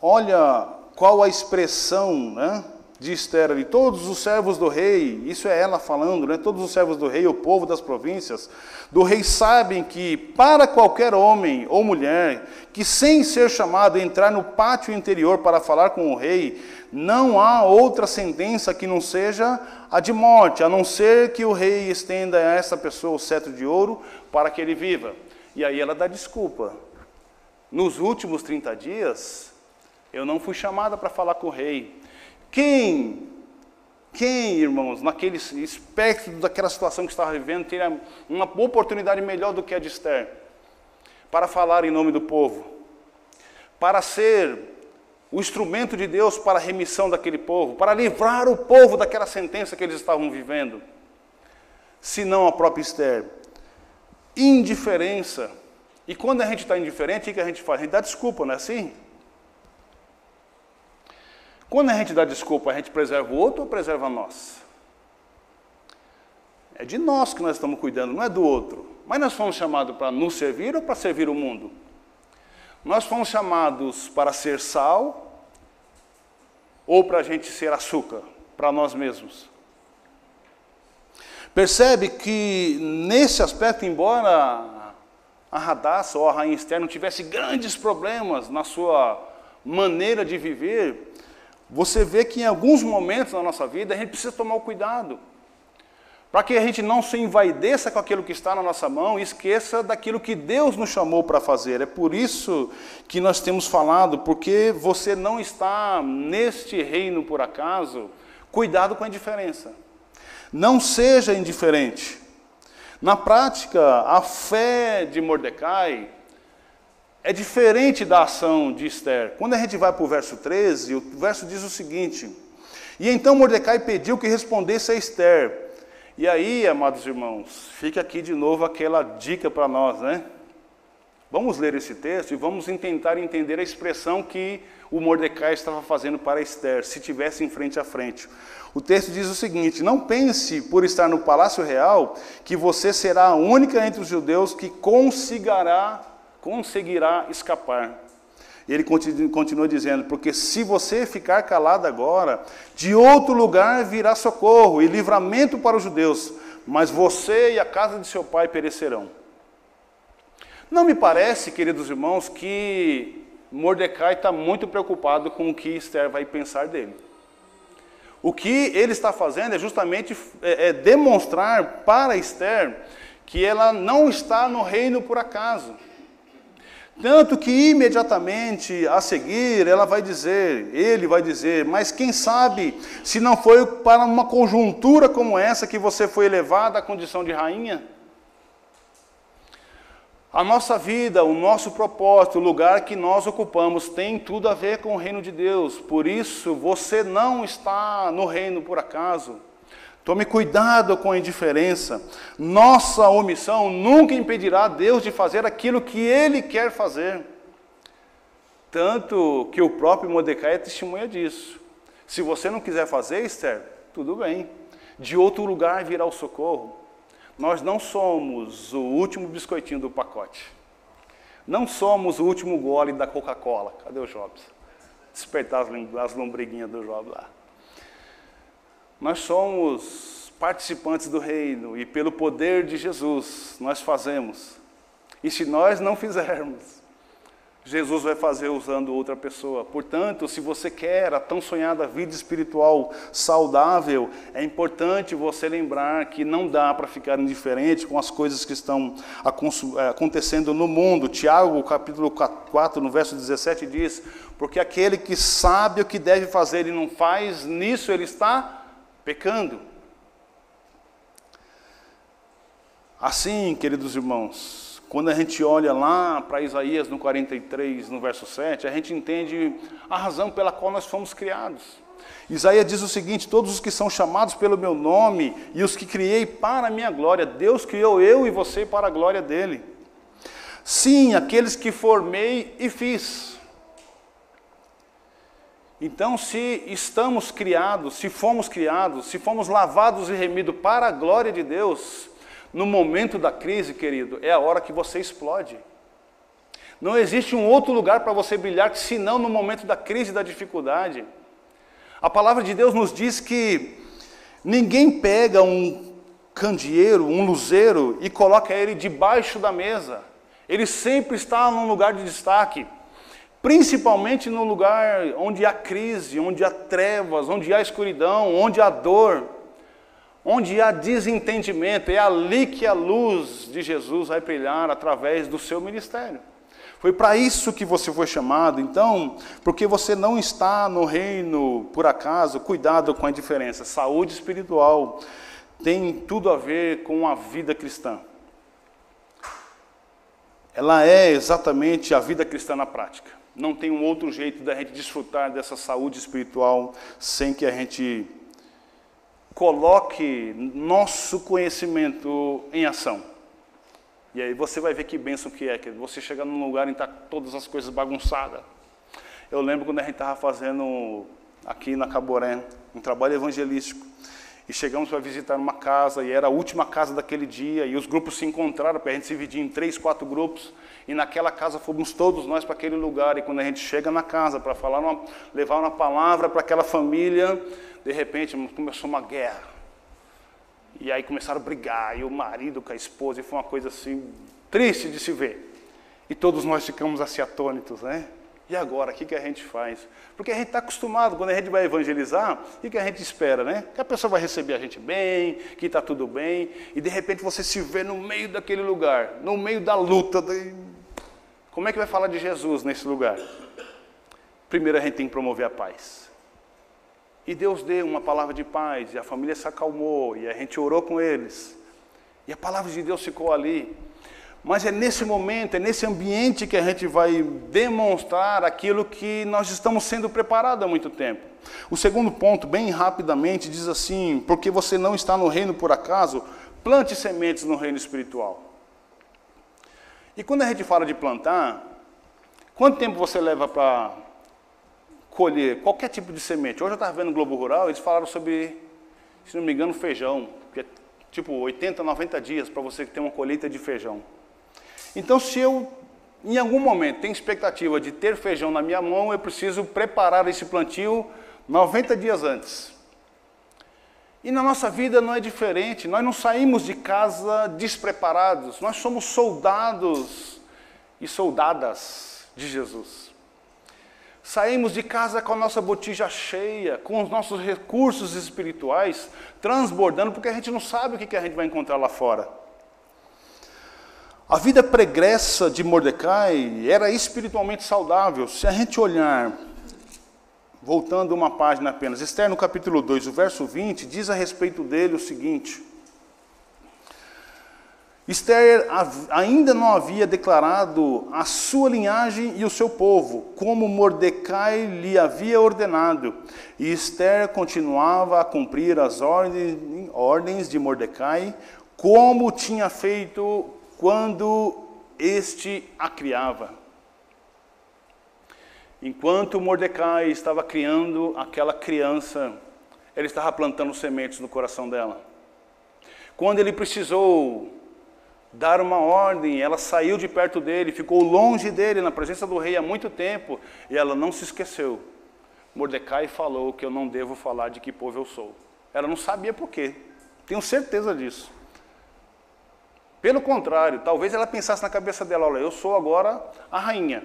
Speaker 1: olha qual a expressão né, de Esther ali. Todos os servos do rei, isso é ela falando, né, todos os servos do rei, o povo das províncias, do rei sabem que para qualquer homem ou mulher que sem ser chamado entrar no pátio interior para falar com o rei, não há outra sentença que não seja a de morte, a não ser que o rei estenda a essa pessoa o cetro de ouro para que ele viva. E aí ela dá desculpa. Nos últimos 30 dias, eu não fui chamada para falar com o rei. Quem, quem, irmãos, naquele espectro daquela situação que estava vivendo, teria uma oportunidade melhor do que a de Esther para falar em nome do povo, para ser o instrumento de Deus para a remissão daquele povo, para livrar o povo daquela sentença que eles estavam vivendo, se não a própria Esther. Indiferença. E quando a gente está indiferente, o que a gente faz? A gente dá desculpa, não é assim? Quando a gente dá desculpa, a gente preserva o outro ou preserva nós? É de nós que nós estamos cuidando, não é do outro. Mas nós fomos chamados para nos servir ou para servir o mundo? Nós fomos chamados para ser sal ou para a gente ser açúcar, para nós mesmos? Percebe que nesse aspecto, embora a Radassa ou a Rainha Esther não tivesse grandes problemas na sua maneira de viver, você vê que em alguns momentos na nossa vida a gente precisa tomar o cuidado. Para que a gente não se envaideça com aquilo que está na nossa mão e esqueça daquilo que Deus nos chamou para fazer. É por isso que nós temos falado, porque você não está neste reino por acaso, cuidado com a indiferença. Não seja indiferente. Na prática, a fé de Mordecai é diferente da ação de Esther. Quando a gente vai para o verso 13, o verso diz o seguinte: E então Mordecai pediu que respondesse a Esther. E aí, amados irmãos, fica aqui de novo aquela dica para nós, né? Vamos ler esse texto e vamos tentar entender a expressão que o Mordecai estava fazendo para Esther, se tivesse em frente a frente. O texto diz o seguinte: Não pense, por estar no palácio real, que você será a única entre os judeus que conseguirá, conseguirá escapar. Ele continua dizendo: Porque se você ficar calado agora, de outro lugar virá socorro e livramento para os judeus, mas você e a casa de seu pai perecerão. Não me parece, queridos irmãos, que Mordecai está muito preocupado com o que Esther vai pensar dele. O que ele está fazendo é justamente é, é demonstrar para Esther que ela não está no reino por acaso. Tanto que imediatamente a seguir ela vai dizer, ele vai dizer, mas quem sabe se não foi para uma conjuntura como essa que você foi elevada à condição de rainha? A nossa vida, o nosso propósito, o lugar que nós ocupamos tem tudo a ver com o reino de Deus. Por isso, você não está no reino por acaso. Tome cuidado com a indiferença. Nossa omissão nunca impedirá Deus de fazer aquilo que Ele quer fazer. Tanto que o próprio Mordecai é testemunha disso. Se você não quiser fazer, Esther, tudo bem. De outro lugar virá o socorro. Nós não somos o último biscoitinho do pacote. Não somos o último gole da Coca-Cola. Cadê o Jobs? Despertar as lombriguinhas do Jobs lá. Nós somos participantes do reino e pelo poder de Jesus nós fazemos. E se nós não fizermos, Jesus vai fazer usando outra pessoa. Portanto, se você quer a tão sonhada vida espiritual saudável, é importante você lembrar que não dá para ficar indiferente com as coisas que estão é, acontecendo no mundo. Tiago, capítulo 4, no verso 17, diz: Porque aquele que sabe o que deve fazer e não faz, nisso ele está pecando. Assim, queridos irmãos, quando a gente olha lá para Isaías no 43, no verso 7, a gente entende a razão pela qual nós fomos criados. Isaías diz o seguinte: Todos os que são chamados pelo meu nome e os que criei para a minha glória, Deus criou eu e você para a glória dele. Sim, aqueles que formei e fiz. Então, se estamos criados, se fomos criados, se fomos lavados e remidos para a glória de Deus, no momento da crise, querido, é a hora que você explode. Não existe um outro lugar para você brilhar senão no momento da crise e da dificuldade. A palavra de Deus nos diz que ninguém pega um candeeiro, um luzeiro e coloca ele debaixo da mesa. Ele sempre está num lugar de destaque, principalmente no lugar onde há crise, onde há trevas, onde há escuridão, onde há dor. Onde há desentendimento, é ali que a luz de Jesus vai brilhar através do seu ministério. Foi para isso que você foi chamado, então, porque você não está no reino por acaso, cuidado com a diferença. Saúde espiritual tem tudo a ver com a vida cristã. Ela é exatamente a vida cristã na prática. Não tem um outro jeito da gente desfrutar dessa saúde espiritual sem que a gente coloque nosso conhecimento em ação. E aí você vai ver que bênção que é, que você chegar num lugar que está todas as coisas bagunçadas. Eu lembro quando a gente estava fazendo aqui na Caboré, um trabalho evangelístico, e chegamos para visitar uma casa, e era a última casa daquele dia, e os grupos se encontraram, para a gente se dividir em três, quatro grupos, e naquela casa fomos todos nós para aquele lugar, e quando a gente chega na casa para falar, uma, levar uma palavra para aquela família, de repente começou uma guerra. E aí começaram a brigar, e o marido com a esposa, e foi uma coisa assim, triste de se ver. E todos nós ficamos assim atônitos, né? E agora, o que, que a gente faz? Porque a gente está acostumado, quando a gente vai evangelizar, o que, que a gente espera, né? Que a pessoa vai receber a gente bem, que está tudo bem, e de repente você se vê no meio daquele lugar, no meio da luta. De... Como é que vai falar de Jesus nesse lugar? Primeiro a gente tem que promover a paz. E Deus deu uma palavra de paz, e a família se acalmou, e a gente orou com eles. E a palavra de Deus ficou ali. Mas é nesse momento, é nesse ambiente que a gente vai demonstrar aquilo que nós estamos sendo preparados há muito tempo. O segundo ponto, bem rapidamente, diz assim: porque você não está no reino por acaso, plante sementes no reino espiritual. E quando a gente fala de plantar, quanto tempo você leva para colher qualquer tipo de semente? Hoje eu estava vendo no Globo Rural, eles falaram sobre, se não me engano, feijão, que é tipo 80, 90 dias para você ter uma colheita de feijão. Então, se eu, em algum momento, tenho expectativa de ter feijão na minha mão, eu preciso preparar esse plantio 90 dias antes. E na nossa vida não é diferente, nós não saímos de casa despreparados, nós somos soldados e soldadas de Jesus. Saímos de casa com a nossa botija cheia, com os nossos recursos espirituais transbordando, porque a gente não sabe o que a gente vai encontrar lá fora. A vida pregressa de Mordecai era espiritualmente saudável. Se a gente olhar, voltando uma página apenas, Esther no capítulo 2, o verso 20, diz a respeito dele o seguinte: Esther ainda não havia declarado a sua linhagem e o seu povo, como Mordecai lhe havia ordenado. E Esther continuava a cumprir as ordens de Mordecai, como tinha feito quando este a criava. Enquanto Mordecai estava criando aquela criança, ele estava plantando sementes no coração dela. Quando ele precisou dar uma ordem, ela saiu de perto dele, ficou longe dele, na presença do rei há muito tempo, e ela não se esqueceu. Mordecai falou que eu não devo falar de que povo eu sou. Ela não sabia por quê. Tenho certeza disso. Pelo contrário, talvez ela pensasse na cabeça dela: olha, eu sou agora a rainha.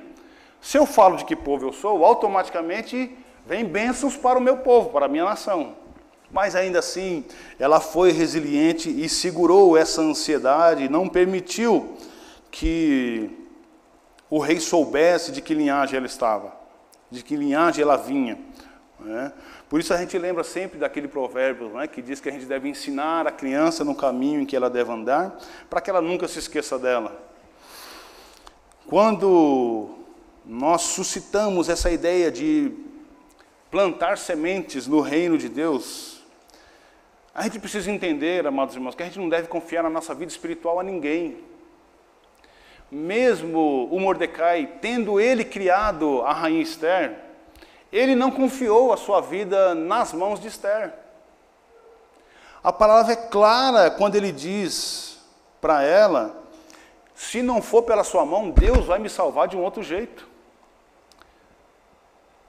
Speaker 1: Se eu falo de que povo eu sou, automaticamente vem bênçãos para o meu povo, para a minha nação. Mas ainda assim, ela foi resiliente e segurou essa ansiedade, não permitiu que o rei soubesse de que linhagem ela estava, de que linhagem ela vinha. Né? Por isso a gente lembra sempre daquele provérbio né, que diz que a gente deve ensinar a criança no caminho em que ela deve andar, para que ela nunca se esqueça dela. Quando nós suscitamos essa ideia de plantar sementes no reino de Deus, a gente precisa entender, amados irmãos, que a gente não deve confiar na nossa vida espiritual a ninguém. Mesmo o Mordecai, tendo ele criado a rainha Esther, ele não confiou a sua vida nas mãos de Esther. A palavra é clara quando ele diz para ela: se não for pela sua mão, Deus vai me salvar de um outro jeito.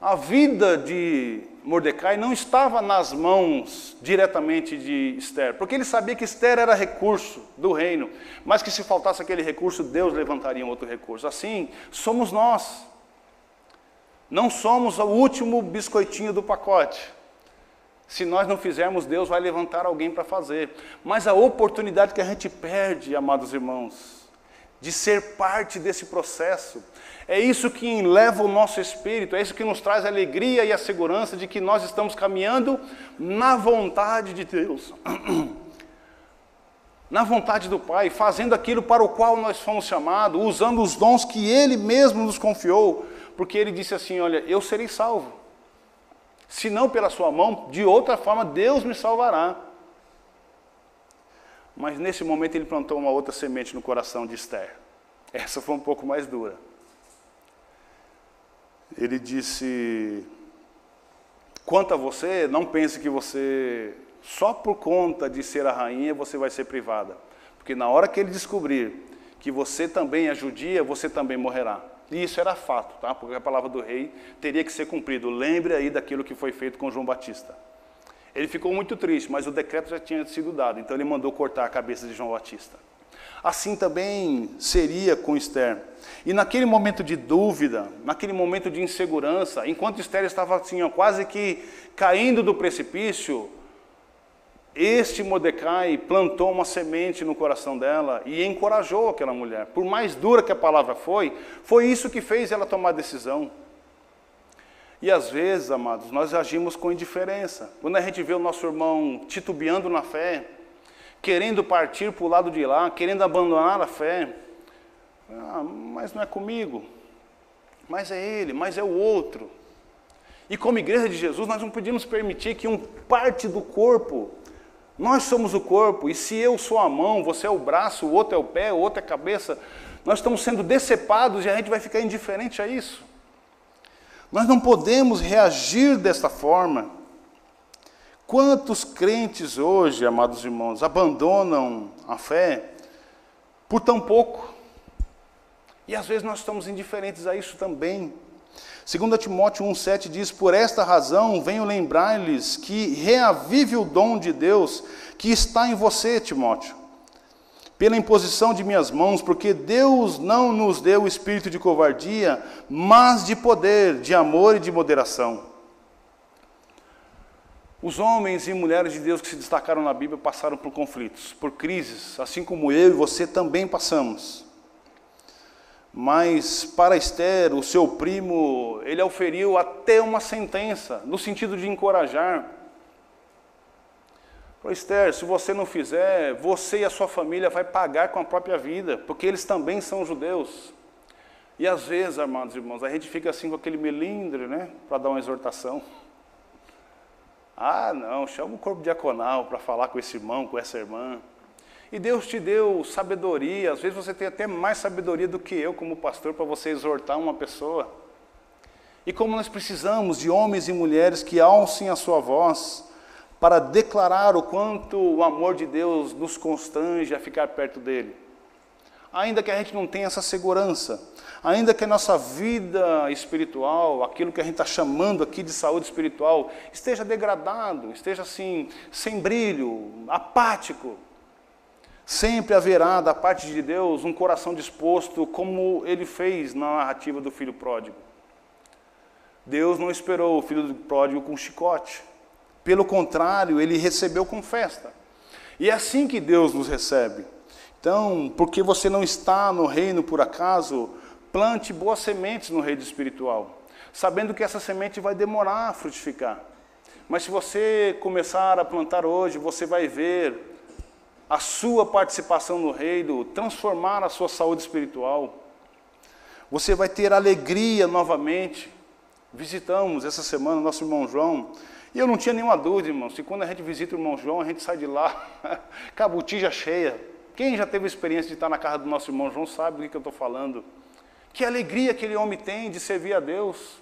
Speaker 1: A vida de Mordecai não estava nas mãos diretamente de Esther, porque ele sabia que Esther era recurso do reino, mas que se faltasse aquele recurso, Deus levantaria um outro recurso. Assim, somos nós. Não somos o último biscoitinho do pacote. Se nós não fizermos, Deus vai levantar alguém para fazer. Mas a oportunidade que a gente perde, amados irmãos, de ser parte desse processo, é isso que leva o nosso espírito, é isso que nos traz a alegria e a segurança de que nós estamos caminhando na vontade de Deus. Na vontade do Pai, fazendo aquilo para o qual nós fomos chamados, usando os dons que Ele mesmo nos confiou, porque ele disse assim: Olha, eu serei salvo. Se não pela sua mão, de outra forma Deus me salvará. Mas nesse momento ele plantou uma outra semente no coração de Esther. Essa foi um pouco mais dura. Ele disse: Quanto a você, não pense que você, só por conta de ser a rainha, você vai ser privada. Porque na hora que ele descobrir que você também é judia, você também morrerá. E isso era fato, tá? porque a palavra do rei teria que ser cumprido. Lembre aí daquilo que foi feito com João Batista. Ele ficou muito triste, mas o decreto já tinha sido dado, então ele mandou cortar a cabeça de João Batista. Assim também seria com Esther. E naquele momento de dúvida, naquele momento de insegurança, enquanto Esther estava assim, ó, quase que caindo do precipício, este Mordecai plantou uma semente no coração dela e encorajou aquela mulher. Por mais dura que a palavra foi, foi isso que fez ela tomar a decisão. E às vezes, amados, nós agimos com indiferença. Quando a gente vê o nosso irmão titubeando na fé, querendo partir para o lado de lá, querendo abandonar a fé, Ah, mas não é comigo. Mas é ele, mas é o outro. E como igreja de Jesus, nós não podíamos permitir que um parte do corpo, nós somos o corpo, e se eu sou a mão, você é o braço, o outro é o pé, o outro é a cabeça, nós estamos sendo decepados e a gente vai ficar indiferente a isso. Nós não podemos reagir desta forma. Quantos crentes hoje, amados irmãos, abandonam a fé por tão pouco? E às vezes nós estamos indiferentes a isso também. 2 Timóteo 1,7 diz: Por esta razão venho lembrar-lhes que reavive o dom de Deus que está em você, Timóteo, pela imposição de minhas mãos, porque Deus não nos deu o espírito de covardia, mas de poder, de amor e de moderação. Os homens e mulheres de Deus que se destacaram na Bíblia passaram por conflitos, por crises, assim como eu e você também passamos. Mas para Esther, o seu primo, ele auferiu até uma sentença, no sentido de encorajar. Falou, Esther, se você não fizer, você e a sua família vai pagar com a própria vida, porque eles também são judeus. E às vezes, amados irmãos, a gente fica assim com aquele melindre, né, para dar uma exortação. Ah, não, chama o corpo diaconal para falar com esse irmão, com essa irmã. E Deus te deu sabedoria, às vezes você tem até mais sabedoria do que eu, como pastor, para você exortar uma pessoa. E como nós precisamos de homens e mulheres que alcem a sua voz para declarar o quanto o amor de Deus nos constrange a ficar perto dele. Ainda que a gente não tenha essa segurança, ainda que a nossa vida espiritual, aquilo que a gente está chamando aqui de saúde espiritual, esteja degradado, esteja assim, sem brilho, apático, Sempre haverá da parte de Deus um coração disposto, como ele fez na narrativa do filho pródigo. Deus não esperou o filho pródigo com chicote. Pelo contrário, ele recebeu com festa. E é assim que Deus nos recebe. Então, porque você não está no reino por acaso, plante boas sementes no reino espiritual, sabendo que essa semente vai demorar a frutificar. Mas se você começar a plantar hoje, você vai ver a sua participação no reino, transformar a sua saúde espiritual. Você vai ter alegria novamente. Visitamos essa semana o nosso irmão João, e eu não tinha nenhuma dúvida, irmão, se quando a gente visita o irmão João, a gente sai de lá com cheia. Quem já teve a experiência de estar na casa do nosso irmão João sabe do que eu estou falando. Que alegria aquele homem tem de servir a Deus.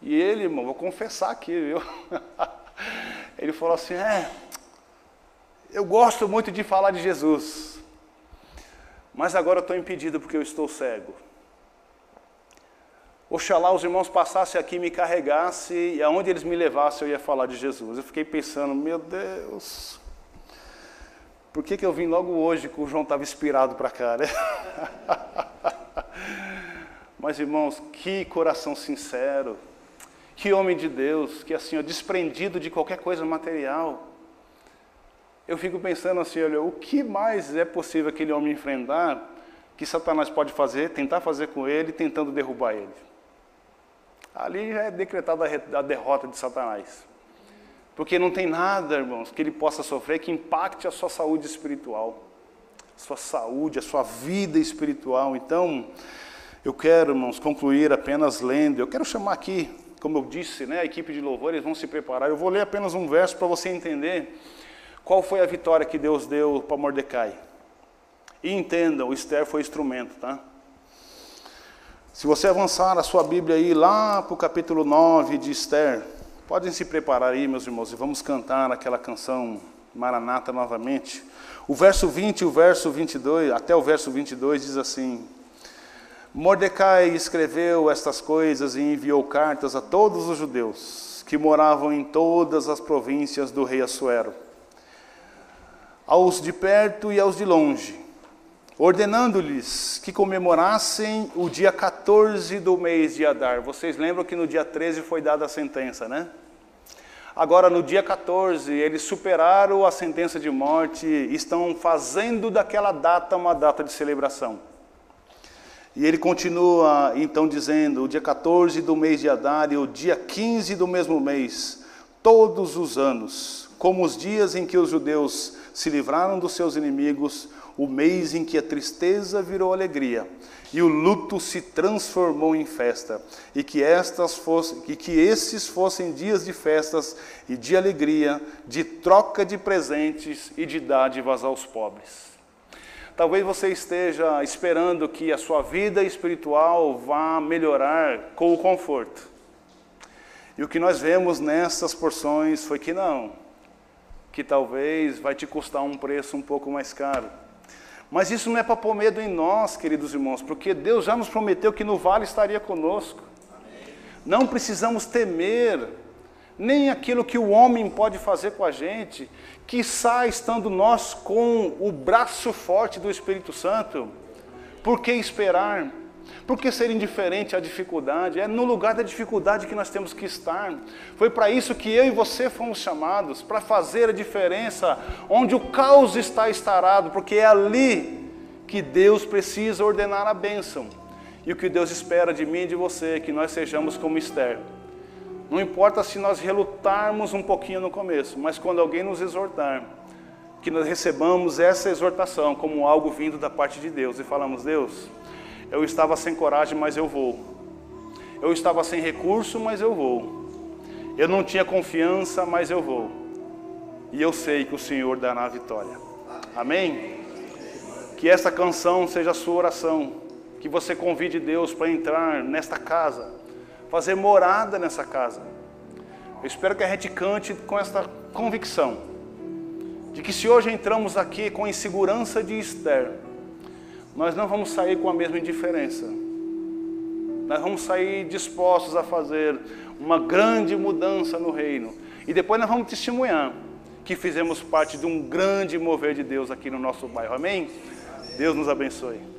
Speaker 1: E ele, irmão, vou confessar aqui, viu? Ele falou assim: é, eu gosto muito de falar de Jesus, mas agora estou impedido porque eu estou cego. Oxalá os irmãos passassem aqui me carregassem, e aonde eles me levassem eu ia falar de Jesus. Eu fiquei pensando, meu Deus, por que, que eu vim logo hoje que o João estava inspirado para cá, né? Mas irmãos, que coração sincero, que homem de Deus, que assim, ó, desprendido de qualquer coisa material eu fico pensando assim, olha, o que mais é possível aquele homem enfrentar que Satanás pode fazer, tentar fazer com ele, tentando derrubar ele? Ali já é decretada a derrota de Satanás. Porque não tem nada, irmãos, que ele possa sofrer que impacte a sua saúde espiritual, a sua saúde, a sua vida espiritual. Então, eu quero, irmãos, concluir apenas lendo. Eu quero chamar aqui, como eu disse, né, a equipe de louvor, eles vão se preparar. Eu vou ler apenas um verso para você entender qual foi a vitória que Deus deu para Mordecai? E entendam, Esther foi instrumento, tá? Se você avançar a sua Bíblia aí lá para o capítulo 9 de Esther, podem se preparar aí, meus irmãos, e vamos cantar aquela canção Maranata novamente. O verso 20 e o verso 22, até o verso 22 diz assim: Mordecai escreveu estas coisas e enviou cartas a todos os judeus que moravam em todas as províncias do rei Assuero aos de perto e aos de longe, ordenando-lhes que comemorassem o dia 14 do mês de Adar. Vocês lembram que no dia 13 foi dada a sentença, né? Agora, no dia 14, eles superaram a sentença de morte e estão fazendo daquela data uma data de celebração. E ele continua então dizendo: o dia 14 do mês de Adar e o dia 15 do mesmo mês, todos os anos, como os dias em que os judeus se livraram dos seus inimigos, o mês em que a tristeza virou alegria e o luto se transformou em festa, e que estas fossem, e que esses fossem dias de festas e de alegria, de troca de presentes e de dádivas aos pobres. Talvez você esteja esperando que a sua vida espiritual vá melhorar com o conforto. E o que nós vemos nessas porções foi que não, que talvez vai te custar um preço um pouco mais caro. Mas isso não é para pôr medo em nós, queridos irmãos, porque Deus já nos prometeu que no vale estaria conosco. Não precisamos temer nem aquilo que o homem pode fazer com a gente, que sai estando nós com o braço forte do Espírito Santo. Por que esperar? Por que ser indiferente à dificuldade? É no lugar da dificuldade que nós temos que estar. Foi para isso que eu e você fomos chamados, para fazer a diferença onde o caos está estarado, porque é ali que Deus precisa ordenar a bênção. E o que Deus espera de mim e de você é que nós sejamos como Esther. Não importa se nós relutarmos um pouquinho no começo, mas quando alguém nos exortar, que nós recebamos essa exortação como algo vindo da parte de Deus e falamos: Deus, eu estava sem coragem, mas eu vou. Eu estava sem recurso, mas eu vou. Eu não tinha confiança, mas eu vou. E eu sei que o Senhor dará a vitória. Amém? Que essa canção seja a sua oração. Que você convide Deus para entrar nesta casa, fazer morada nessa casa. Eu espero que a gente cante com esta convicção de que se hoje entramos aqui com insegurança de Esther, nós não vamos sair com a mesma indiferença. Nós vamos sair dispostos a fazer uma grande mudança no reino. E depois nós vamos testemunhar que fizemos parte de um grande mover de Deus aqui no nosso bairro. Amém? Deus nos abençoe.